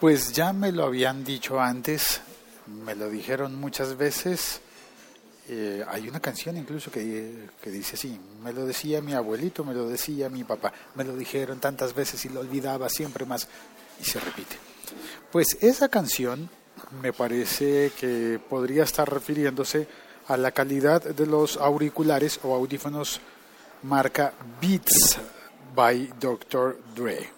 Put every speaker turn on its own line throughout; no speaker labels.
Pues ya me lo habían dicho antes, me lo dijeron muchas veces. Eh, hay una canción incluso que, que, dice así, me lo decía mi abuelito, me lo decía mi papá, me lo dijeron tantas veces y lo olvidaba siempre más y se repite. Pues esa canción me parece que podría estar refiriéndose a la calidad de los auriculares o audífonos marca Beats by Dr. Dre.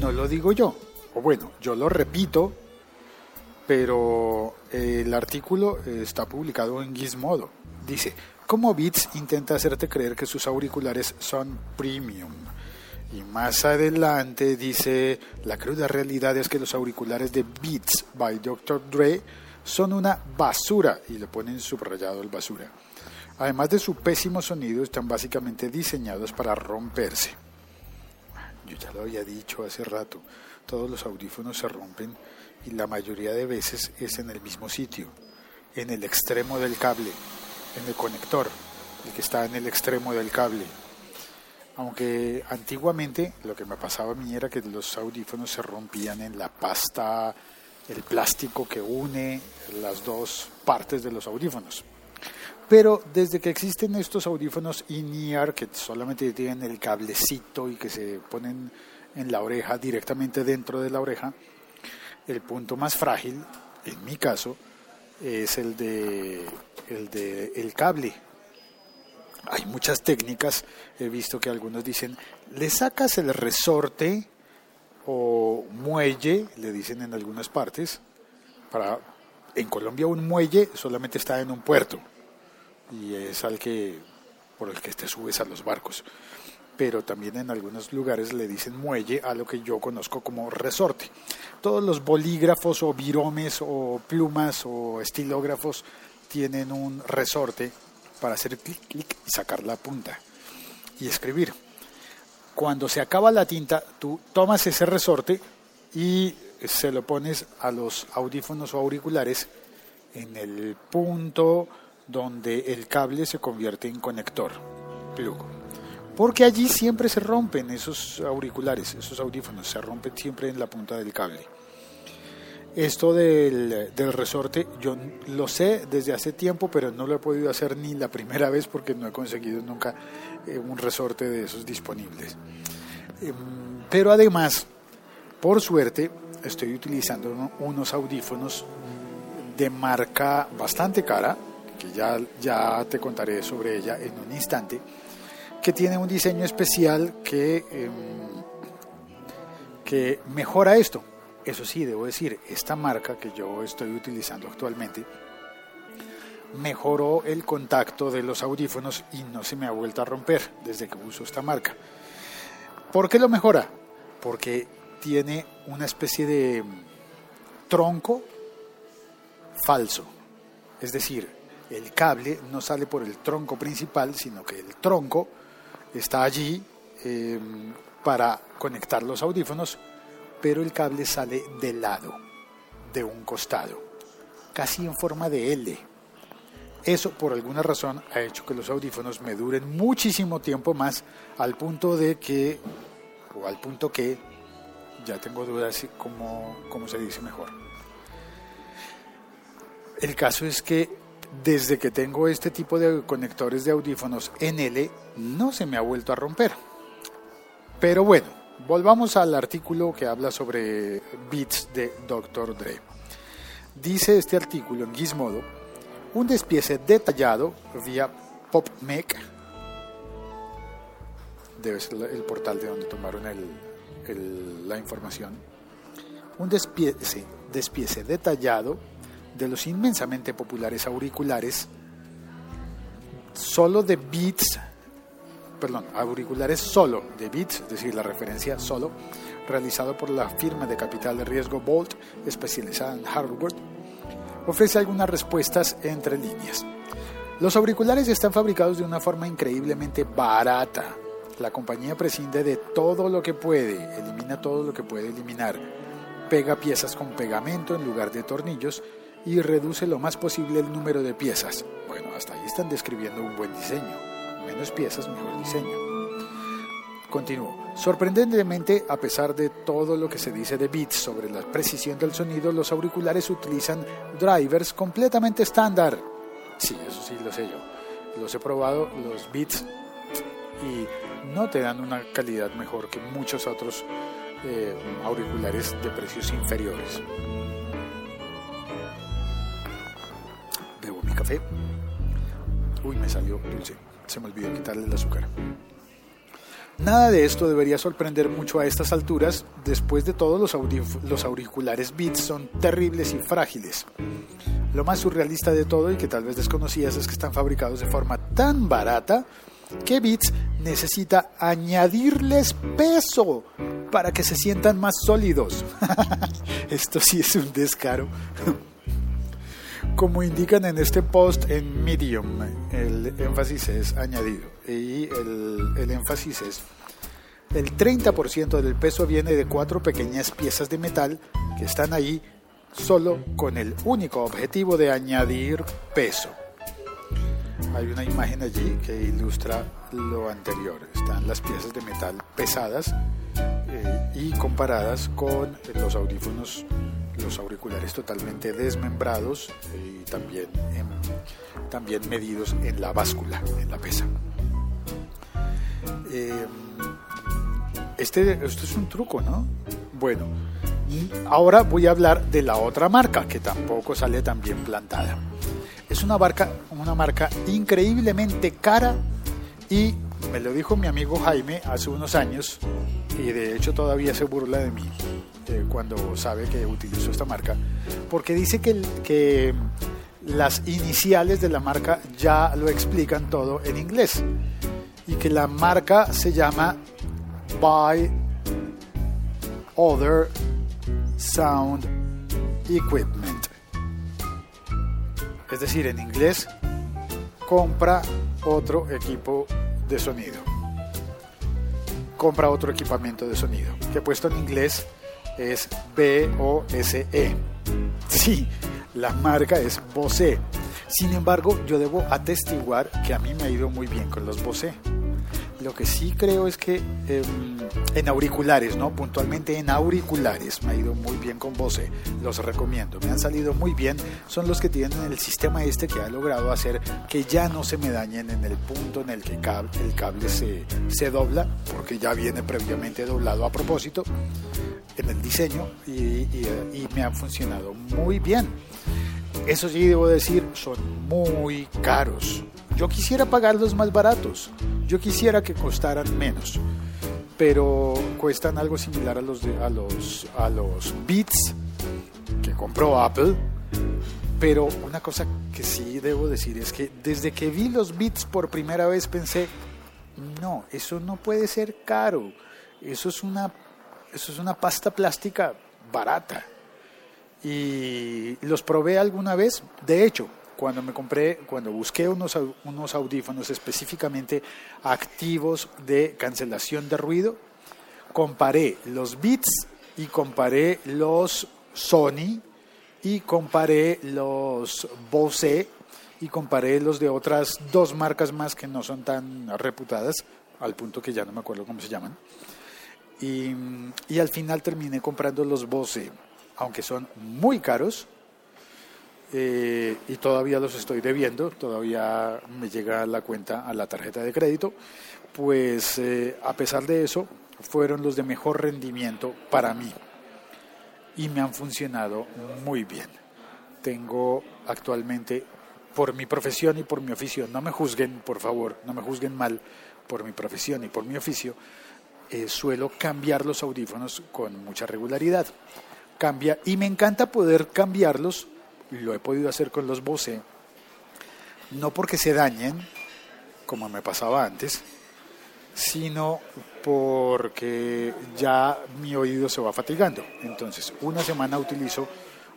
No lo digo yo, o bueno, yo lo repito, pero el artículo está publicado en Gizmodo. Dice, ¿cómo Beats intenta hacerte creer que sus auriculares son premium? Y más adelante dice, la cruda realidad es que los auriculares de Beats by Dr. Dre son una basura, y le ponen subrayado el basura. Además de su pésimo sonido, están básicamente diseñados para romperse. Yo ya lo había dicho hace rato, todos los audífonos se rompen y la mayoría de veces es en el mismo sitio, en el extremo del cable, en el conector, el que está en el extremo del cable. Aunque antiguamente lo que me pasaba a mí era que los audífonos se rompían en la pasta, el plástico que une las dos partes de los audífonos. Pero desde que existen estos audífonos in-ear que solamente tienen el cablecito y que se ponen en la oreja, directamente dentro de la oreja, el punto más frágil, en mi caso, es el de el, de, el cable. Hay muchas técnicas, he visto que algunos dicen, le sacas el resorte o muelle, le dicen en algunas partes, para en Colombia un muelle solamente está en un puerto y es al que por el que te subes a los barcos. Pero también en algunos lugares le dicen muelle a lo que yo conozco como resorte. Todos los bolígrafos o viromes o plumas o estilógrafos tienen un resorte para hacer clic, clic y sacar la punta y escribir. Cuando se acaba la tinta, tú tomas ese resorte y se lo pones a los audífonos o auriculares en el punto donde el cable se convierte en conector, plug. Porque allí siempre se rompen esos auriculares, esos audífonos, se rompen siempre en la punta del cable. Esto del, del, resorte, yo lo sé desde hace tiempo, pero no lo he podido hacer ni la primera vez porque no he conseguido nunca eh, un resorte de esos disponibles. Eh, pero además, por suerte, estoy utilizando unos audífonos de marca bastante cara, que ya, ya te contaré sobre ella en un instante, que tiene un diseño especial que, em, que mejora esto. Eso sí, debo decir, esta marca que yo estoy utilizando actualmente mejoró el contacto de los audífonos y no se me ha vuelto a romper desde que uso esta marca. ¿Por qué lo mejora? Porque tiene una especie de tronco falso. Es decir, el cable no sale por el tronco principal, sino que el tronco está allí em, para conectar los audífonos, pero el cable sale de lado, de un costado, casi en forma de L. Eso por alguna razón ha hecho que los audífonos me duren muchísimo tiempo más al punto de que, o al punto que, ya tengo dudas cómo, cómo se dice mejor. El caso es que desde que tengo este tipo de conectores de audífonos en L, no se me ha vuelto a romper. Pero bueno, volvamos al artículo que habla sobre Beats de Dr. Dre. Dice este artículo en Gizmodo, un despiece detallado vía PopMec, debe ser el portal de donde tomaron la información, un despiece detallado de los inmensamente populares auriculares solo de Beats, perdón, auriculares solo de Beats, es decir, la referencia solo, realizado por la firma de capital de riesgo Bolt, especializada en hardware, ofrece algunas respuestas entre líneas. Los auriculares están fabricados de una forma increíblemente barata. La compañía prescinde de todo lo que puede, elimina todo lo que puede eliminar, pega piezas con pegamento en lugar de tornillos y reduce lo más posible el número de piezas. Bueno, hasta ahí están describiendo un buen diseño. menos piezas, mejor diseño. Continúo. Sorprendentemente, a pesar de todo lo que se dice de Beats sobre la precisión del sonido, los auriculares utilizan drivers completamente estándar. Sí, eso sí lo sé yo. Los he probado, los Beats, y no te dan una calidad mejor que muchos otros eh, auriculares de precios inferiores. Uy, me salió dulce. Se me olvidó quitarle el azúcar. Nada de esto debería sorprender mucho a estas alturas, después de todo los, los, auriculares Beats son terribles y frágiles. Lo más surrealista de todo y que tal vez desconocías es que están fabricados de forma tan barata que Beats necesita añadirles peso para que se sientan más sólidos. Esto sí es un descaro. Como indican en este post en Medium, el énfasis es añadido y el, el énfasis es el 30% del peso viene de cuatro pequeñas piezas de metal que están ahí solo con el único objetivo de añadir peso. Hay una imagen allí que ilustra lo anterior. Están las piezas de metal pesadas eh, y comparadas con los audífonos los auriculares totalmente desmembrados y también, también medidos en la báscula, en la pesa. Eh, este, esto es un truco, ¿no? Bueno, ahora voy a hablar de la otra marca que tampoco sale tan bien plantada. Es una marca, una marca increíblemente cara y me lo dijo mi amigo Jaime hace unos años y de hecho todavía se burla de mí cuando sabe que utilizo esta marca, porque dice que, las iniciales de la marca ya lo explican todo en inglés y que la marca se llama Buy Other Sound Equipment. Es decir, en inglés, compra otro equipo de sonido. Compra otro equipamiento de sonido. Que puesto en inglés es B-O-S-E. Sí, la marca es Bose. Sin embargo, yo debo atestiguar que a mí me ha ido muy bien con los Bose. Lo que sí creo es que em, en auriculares, ¿no? Puntualmente en auriculares me ha ido muy bien con Bose. Los recomiendo. Me han salido muy bien. Son los que tienen el sistema este que ha logrado hacer que ya no se me dañen en el punto en el que el cable se, se dobla, porque ya viene previamente doblado a propósito en el diseño y, me han funcionado muy bien. Eso sí, debo decir, son muy caros. Yo quisiera pagarlos más baratos, yo quisiera que costaran menos, pero cuestan algo similar a los, de, a los, a los Beats que compró Apple. Pero una cosa que sí debo decir es que desde que vi los Beats por primera vez pensé, no, eso no puede ser caro, eso es una eso es una pasta plástica barata. Y los probé alguna vez. De hecho, cuando me compré, cuando busqué unos, unos audífonos específicamente activos de cancelación de ruido, comparé los Beats y comparé los Sony y comparé los Bose y comparé los de otras dos marcas más que no son tan reputadas, al punto que ya no me acuerdo cómo se llaman. Y, al final terminé comprando los Bose, aunque son muy caros. Eh, y todavía los estoy debiendo, todavía me llega la cuenta a la tarjeta de crédito, pues eh, a pesar de eso fueron los de mejor rendimiento para mí y me han funcionado muy bien. Tengo actualmente, por mi profesión y por mi oficio, no me juzguen, por favor, no me juzguen mal por mi profesión y por mi oficio, eh, suelo cambiar los audífonos con mucha regularidad. Cambia, y me encanta poder cambiarlos, lo he podido hacer con los Bose, no porque se dañen, como me pasaba antes, sino porque ya mi oído se va fatigando. Entonces, una semana utilizo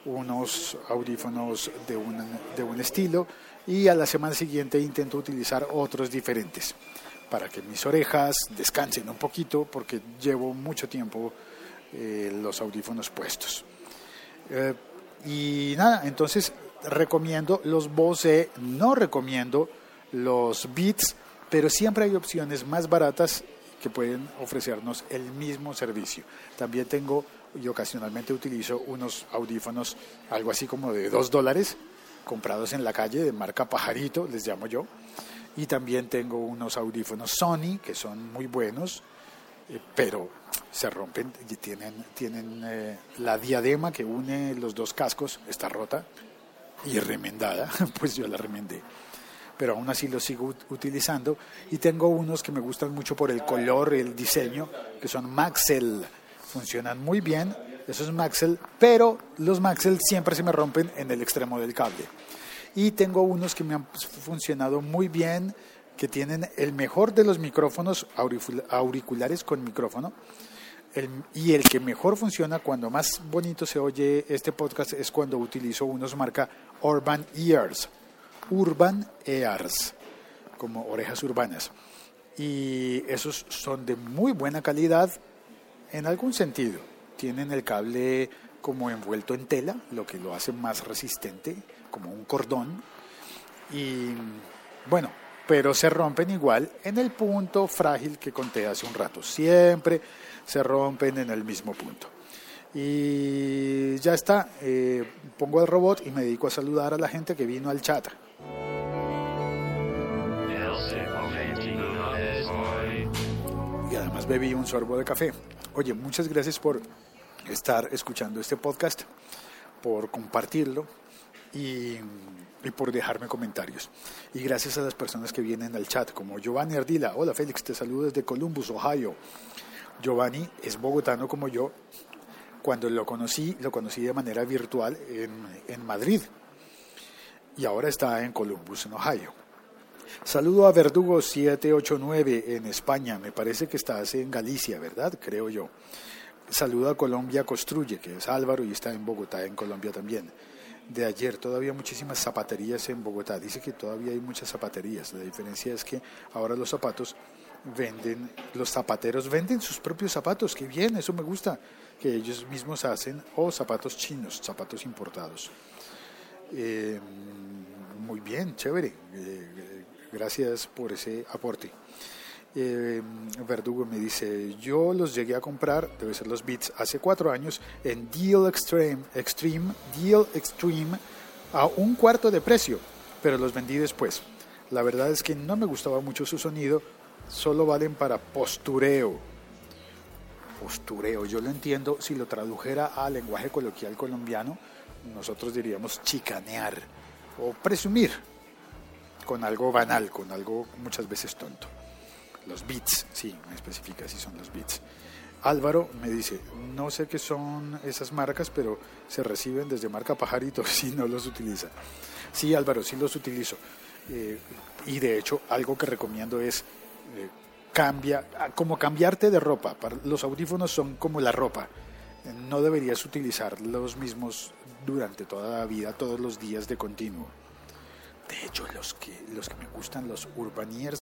unos audífonos de un, de un estilo y a la semana siguiente intento utilizar otros diferentes para que mis orejas descansen un poquito porque llevo mucho tiempo eh, los audífonos puestos. Eh, y nada, entonces recomiendo los Bose, no recomiendo los Beats pero siempre hay opciones más baratas que pueden ofrecernos el mismo servicio. También tengo y ocasionalmente utilizo unos audífonos, algo así como de dos dólares, comprados en la calle de marca Pajarito, les llamo yo. Y también tengo unos audífonos Sony, que son muy buenos, eh, pero se rompen y tienen, tienen eh, la diadema que une los dos cascos, está rota y remendada, pues yo la remendé. Pero aún así los sigo utilizando y tengo unos que me gustan mucho por el color, el diseño, que son Maxell. Funcionan muy bien, esos Maxell, pero los Maxell siempre se me rompen en el extremo del cable. Y tengo unos que me han funcionado muy bien, que tienen el mejor de los micrófonos auriculares con micrófono. y el que mejor funciona cuando más bonito se oye este podcast es cuando utilizo unos marca Urban Ears. Urban Ears, como orejas urbanas. Y esos son de muy buena calidad en algún sentido. Tienen el cable como envuelto en tela, lo que lo hace más resistente, como un cordón. Y bueno, pero se rompen igual en el punto frágil que conté hace un rato. Siempre se rompen en el mismo punto. Y ya está, eh, pongo el robot y me dedico a saludar a la gente que vino al chat. Y además bebí un sorbo de café. Oye, muchas gracias por estar escuchando este podcast, por compartirlo y por dejarme comentarios. Y gracias a las personas que vienen al chat, como Giovanni Ardila. Hola Félix, te saludo desde Columbus, Ohio. Giovanni es bogotano como yo. Cuando lo conocí, lo conocí de manera virtual en, en Madrid. Y ahora está en Columbus, en Ohio. Saludo a Verdugo 789 en España. Me parece que estás en Galicia, ¿verdad? Creo yo. Saludo a Colombia Construye, que es Álvaro y está en Bogotá, en Colombia también de ayer. Todavía muchísimas zapaterías en Bogotá. Dice que todavía hay muchas zapaterías. La diferencia es que ahora los zapatos venden, los zapateros venden sus propios zapatos. Qué bien, eso me gusta. Que ellos mismos hacen, o zapatos chinos, zapatos importados. Eh, muy bien, chévere. Eh, gracias por ese aporte. Eh, Verdugo me dice, yo los llegué a comprar, debe ser los Beats, hace cuatro años en Deal Extreme, Extreme, Deal Extreme a un cuarto de precio, pero los vendí después. La verdad es que no me gustaba mucho su sonido, solo valen para postureo. Postureo, yo lo entiendo, si lo tradujera a lenguaje coloquial colombiano, nosotros diríamos chicanear o presumir con algo banal, con algo muchas veces tonto. Los bits, sí, me especifica si son los bits. Álvaro me dice, no sé qué son esas marcas, pero se reciben desde marca Pajarito si no los utiliza. Sí, Álvaro, sí los utilizo. Eh, y de hecho, algo que recomiendo es eh, cambia, ah, como cambiarte de ropa. Los audífonos son como la ropa. No deberías utilizar los mismos durante toda la vida, todos los días de continuo. De hecho, los que, los que me gustan, los Urbaniers